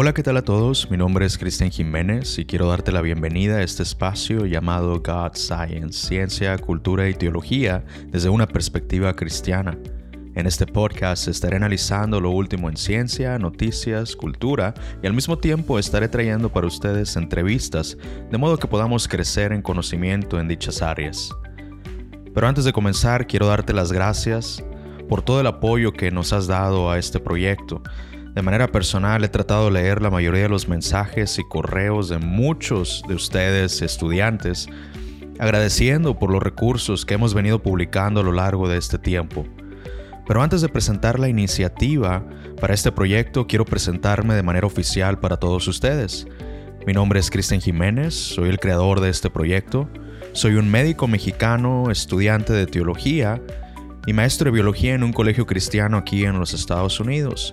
Hola, ¿qué tal a todos? Mi nombre es Cristian Jiménez y quiero darte la bienvenida a este espacio llamado God Science, Ciencia, Cultura y Teología desde una perspectiva cristiana. En este podcast estaré analizando lo último en ciencia, noticias, cultura y al mismo tiempo estaré trayendo para ustedes entrevistas de modo que podamos crecer en conocimiento en dichas áreas. Pero antes de comenzar quiero darte las gracias por todo el apoyo que nos has dado a este proyecto. De manera personal he tratado de leer la mayoría de los mensajes y correos de muchos de ustedes estudiantes, agradeciendo por los recursos que hemos venido publicando a lo largo de este tiempo. Pero antes de presentar la iniciativa para este proyecto, quiero presentarme de manera oficial para todos ustedes. Mi nombre es Cristian Jiménez, soy el creador de este proyecto, soy un médico mexicano, estudiante de teología y maestro de biología en un colegio cristiano aquí en los Estados Unidos.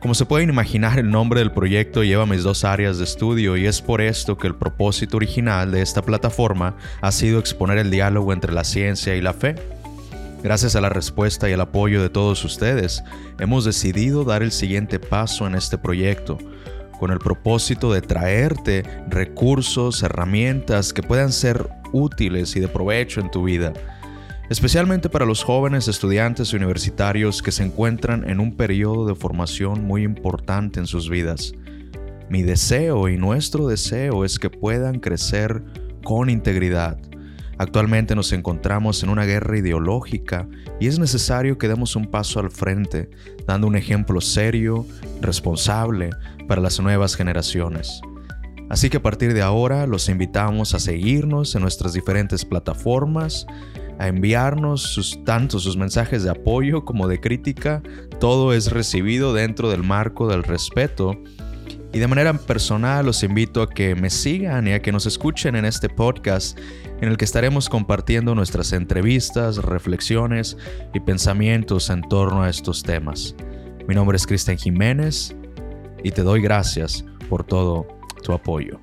Como se pueden imaginar, el nombre del proyecto lleva mis dos áreas de estudio y es por esto que el propósito original de esta plataforma ha sido exponer el diálogo entre la ciencia y la fe. Gracias a la respuesta y el apoyo de todos ustedes, hemos decidido dar el siguiente paso en este proyecto, con el propósito de traerte recursos, herramientas que puedan ser útiles y de provecho en tu vida especialmente para los jóvenes estudiantes universitarios que se encuentran en un periodo de formación muy importante en sus vidas. Mi deseo y nuestro deseo es que puedan crecer con integridad. Actualmente nos encontramos en una guerra ideológica y es necesario que demos un paso al frente, dando un ejemplo serio, responsable para las nuevas generaciones. Así que a partir de ahora los invitamos a seguirnos en nuestras diferentes plataformas a enviarnos sus, tanto sus mensajes de apoyo como de crítica. Todo es recibido dentro del marco del respeto. Y de manera personal los invito a que me sigan y a que nos escuchen en este podcast en el que estaremos compartiendo nuestras entrevistas, reflexiones y pensamientos en torno a estos temas. Mi nombre es Cristian Jiménez y te doy gracias por todo tu apoyo.